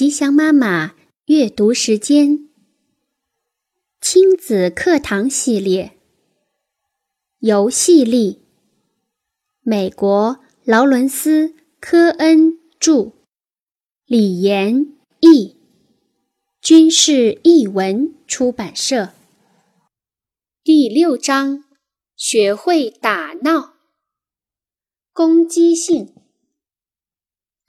吉祥妈妈阅读时间，亲子课堂系列，游戏力。美国劳伦斯·科恩著，李延译，军事译文出版社。第六章：学会打闹，攻击性。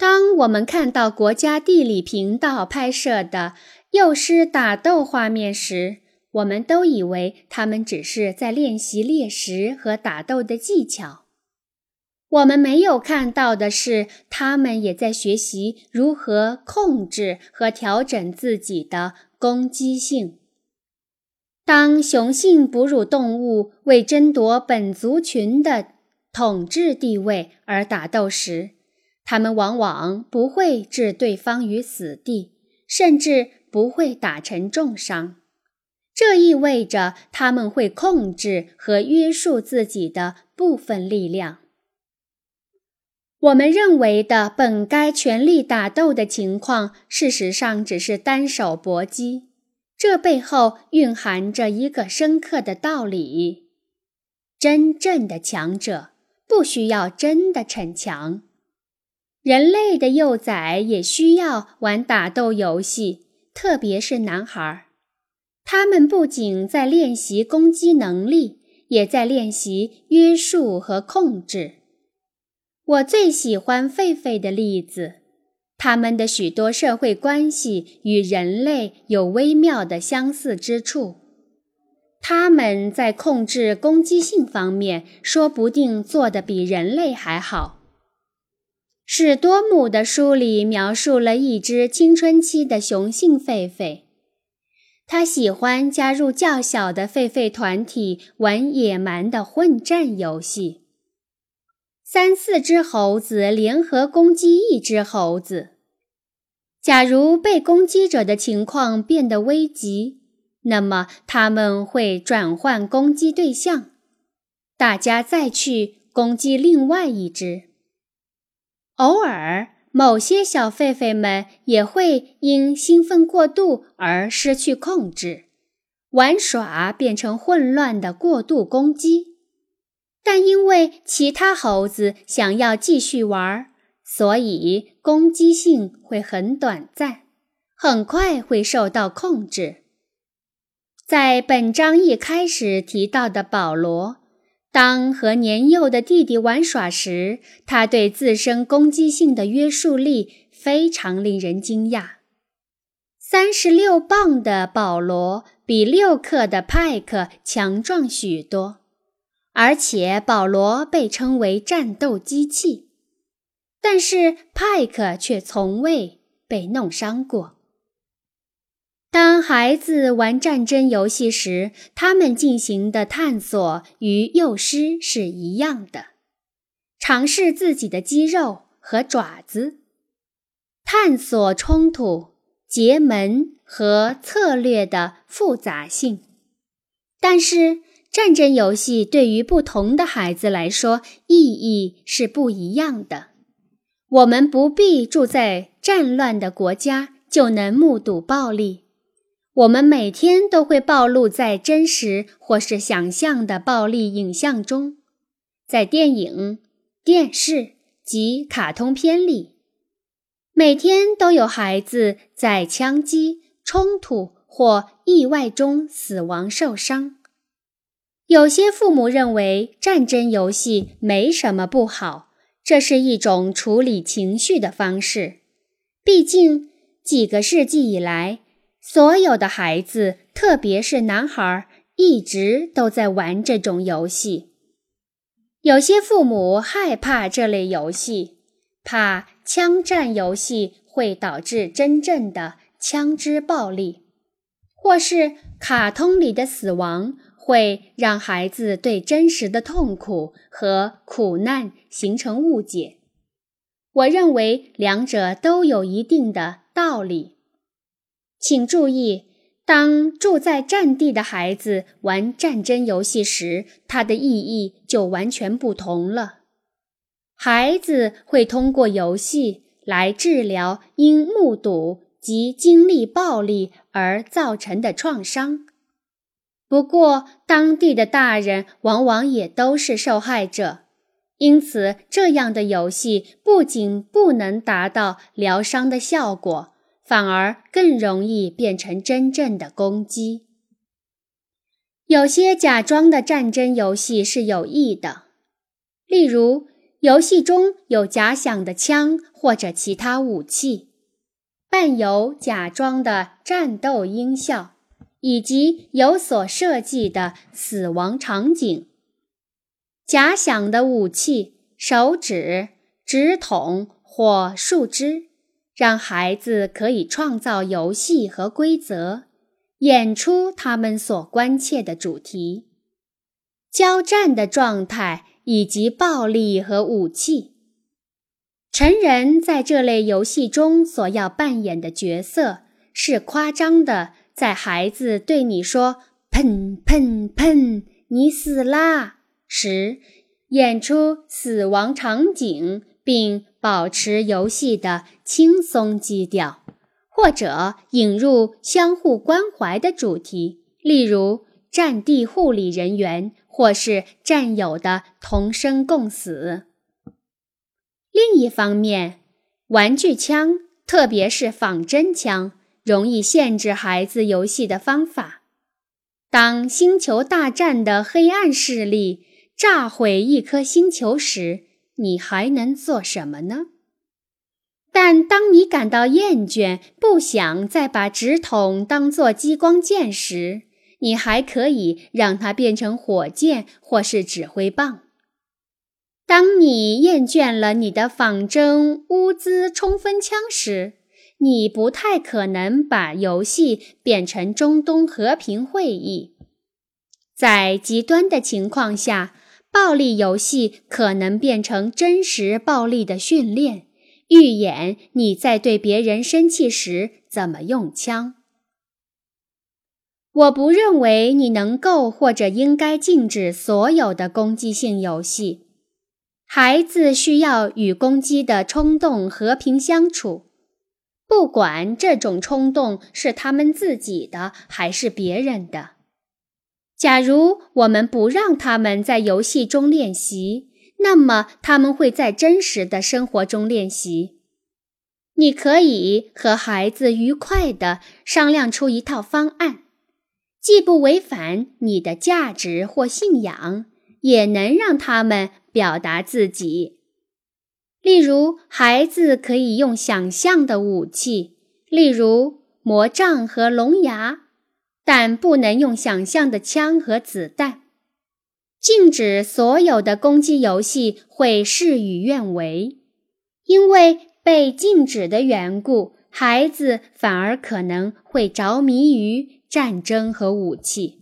当我们看到国家地理频道拍摄的幼狮打斗画面时，我们都以为他们只是在练习猎食和打斗的技巧。我们没有看到的是，他们也在学习如何控制和调整自己的攻击性。当雄性哺乳动物为争夺本族群的统治地位而打斗时，他们往往不会置对方于死地，甚至不会打成重伤。这意味着他们会控制和约束自己的部分力量。我们认为的本该全力打斗的情况，事实上只是单手搏击。这背后蕴含着一个深刻的道理：真正的强者不需要真的逞强。人类的幼崽也需要玩打斗游戏，特别是男孩。他们不仅在练习攻击能力，也在练习约束和控制。我最喜欢狒狒的例子，他们的许多社会关系与人类有微妙的相似之处。他们在控制攻击性方面，说不定做得比人类还好。史多姆的书里描述了一只青春期的雄性狒狒，它喜欢加入较小的狒狒团体玩野蛮的混战游戏。三四只猴子联合攻击一只猴子，假如被攻击者的情况变得危急，那么他们会转换攻击对象，大家再去攻击另外一只。偶尔，某些小狒狒们也会因兴奋过度而失去控制，玩耍变成混乱的过度攻击。但因为其他猴子想要继续玩，所以攻击性会很短暂，很快会受到控制。在本章一开始提到的保罗。当和年幼的弟弟玩耍时，他对自身攻击性的约束力非常令人惊讶。三十六磅的保罗比六克的派克强壮许多，而且保罗被称为战斗机器，但是派克却从未被弄伤过。当孩子玩战争游戏时，他们进行的探索与幼师是一样的，尝试自己的肌肉和爪子，探索冲突、结盟和策略的复杂性。但是，战争游戏对于不同的孩子来说意义是不一样的。我们不必住在战乱的国家就能目睹暴力。我们每天都会暴露在真实或是想象的暴力影像中，在电影、电视及卡通片里，每天都有孩子在枪击、冲突或意外中死亡受伤。有些父母认为战争游戏没什么不好，这是一种处理情绪的方式。毕竟几个世纪以来。所有的孩子，特别是男孩，一直都在玩这种游戏。有些父母害怕这类游戏，怕枪战游戏会导致真正的枪支暴力，或是卡通里的死亡会让孩子对真实的痛苦和苦难形成误解。我认为两者都有一定的道理。请注意，当住在战地的孩子玩战争游戏时，它的意义就完全不同了。孩子会通过游戏来治疗因目睹及经历暴力而造成的创伤。不过，当地的大人往往也都是受害者，因此这样的游戏不仅不能达到疗伤的效果，反而更容易变成真正的攻击。有些假装的战争游戏是有益的，例如游戏中有假想的枪或者其他武器，伴有假装的战斗音效。以及有所设计的死亡场景，假想的武器、手指、纸筒或树枝，让孩子可以创造游戏和规则，演出他们所关切的主题、交战的状态以及暴力和武器。成人在这类游戏中所要扮演的角色是夸张的。在孩子对你说“砰砰砰，你死啦”时，演出死亡场景，并保持游戏的轻松基调，或者引入相互关怀的主题，例如战地护理人员或是战友的同生共死。另一方面，玩具枪，特别是仿真枪。容易限制孩子游戏的方法。当星球大战的黑暗势力炸毁一颗星球时，你还能做什么呢？但当你感到厌倦，不想再把纸筒当作激光剑时，你还可以让它变成火箭或是指挥棒。当你厌倦了你的仿真乌兹冲锋枪时，你不太可能把游戏变成中东和平会议。在极端的情况下，暴力游戏可能变成真实暴力的训练，预演你在对别人生气时怎么用枪。我不认为你能够或者应该禁止所有的攻击性游戏。孩子需要与攻击的冲动和平相处。不管这种冲动是他们自己的还是别人的，假如我们不让他们在游戏中练习，那么他们会在真实的生活中练习。你可以和孩子愉快地商量出一套方案，既不违反你的价值或信仰，也能让他们表达自己。例如，孩子可以用想象的武器，例如魔杖和龙牙，但不能用想象的枪和子弹。禁止所有的攻击游戏会事与愿违，因为被禁止的缘故，孩子反而可能会着迷于战争和武器。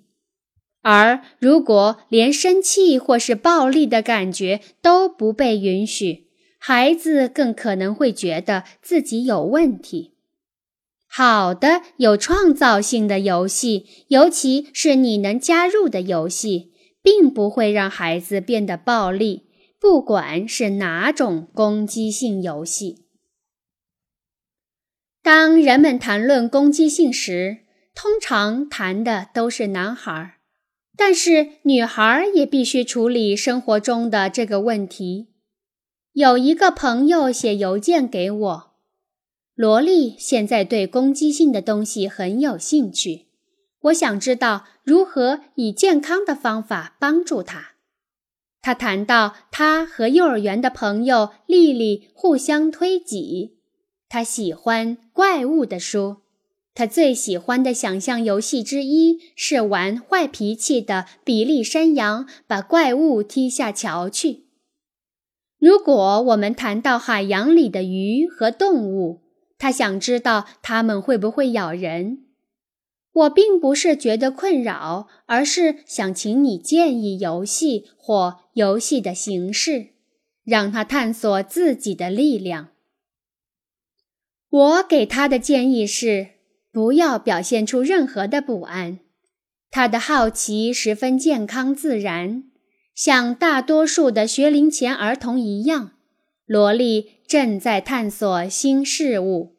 而如果连生气或是暴力的感觉都不被允许，孩子更可能会觉得自己有问题。好的，有创造性的游戏，尤其是你能加入的游戏，并不会让孩子变得暴力，不管是哪种攻击性游戏。当人们谈论攻击性时，通常谈的都是男孩，但是女孩也必须处理生活中的这个问题。有一个朋友写邮件给我，萝莉现在对攻击性的东西很有兴趣。我想知道如何以健康的方法帮助他。他谈到他和幼儿园的朋友丽丽互相推挤。他喜欢怪物的书。他最喜欢的想象游戏之一是玩坏脾气的比利山羊，把怪物踢下桥去。如果我们谈到海洋里的鱼和动物，他想知道它们会不会咬人。我并不是觉得困扰，而是想请你建议游戏或游戏的形式，让他探索自己的力量。我给他的建议是：不要表现出任何的不安。他的好奇十分健康自然。像大多数的学龄前儿童一样，萝莉正在探索新事物。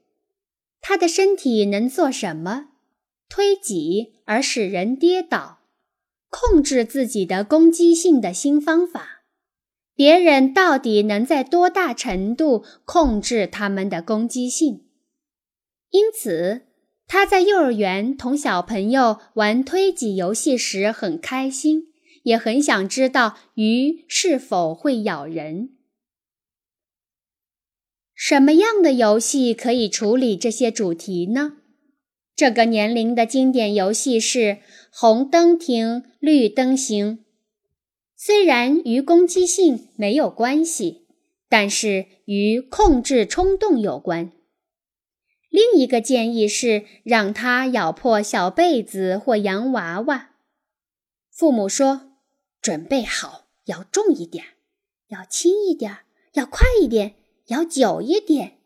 他的身体能做什么？推挤而使人跌倒，控制自己的攻击性的新方法。别人到底能在多大程度控制他们的攻击性？因此，他在幼儿园同小朋友玩推挤游戏时很开心，也很想知道鱼是否会咬人。什么样的游戏可以处理这些主题呢？这个年龄的经典游戏是红灯停，绿灯行。虽然与攻击性没有关系，但是与控制冲动有关。另一个建议是让他咬破小被子或洋娃娃。父母说：“准备好，要重一点，要轻一点，要快一点。”要久一点，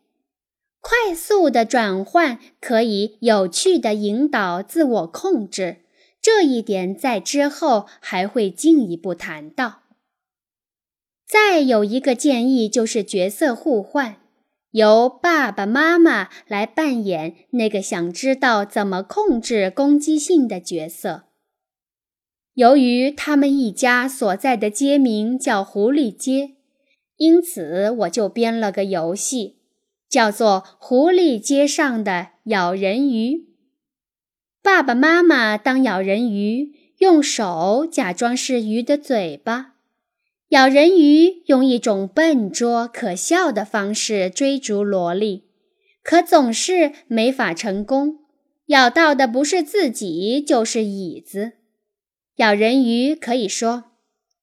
快速的转换可以有趣的引导自我控制。这一点在之后还会进一步谈到。再有一个建议就是角色互换，由爸爸妈妈来扮演那个想知道怎么控制攻击性的角色。由于他们一家所在的街名叫狐狸街。因此，我就编了个游戏，叫做《狐狸街上的咬人鱼》。爸爸妈妈当咬人鱼，用手假装是鱼的嘴巴；咬人鱼用一种笨拙可笑的方式追逐萝莉，可总是没法成功。咬到的不是自己，就是椅子。咬人鱼可以说：“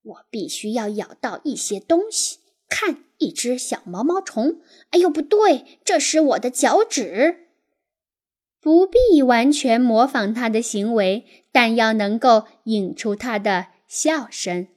我必须要咬到一些东西。”看，一只小毛毛虫。哎呦，不对，这是我的脚趾。不必完全模仿它的行为，但要能够引出它的笑声。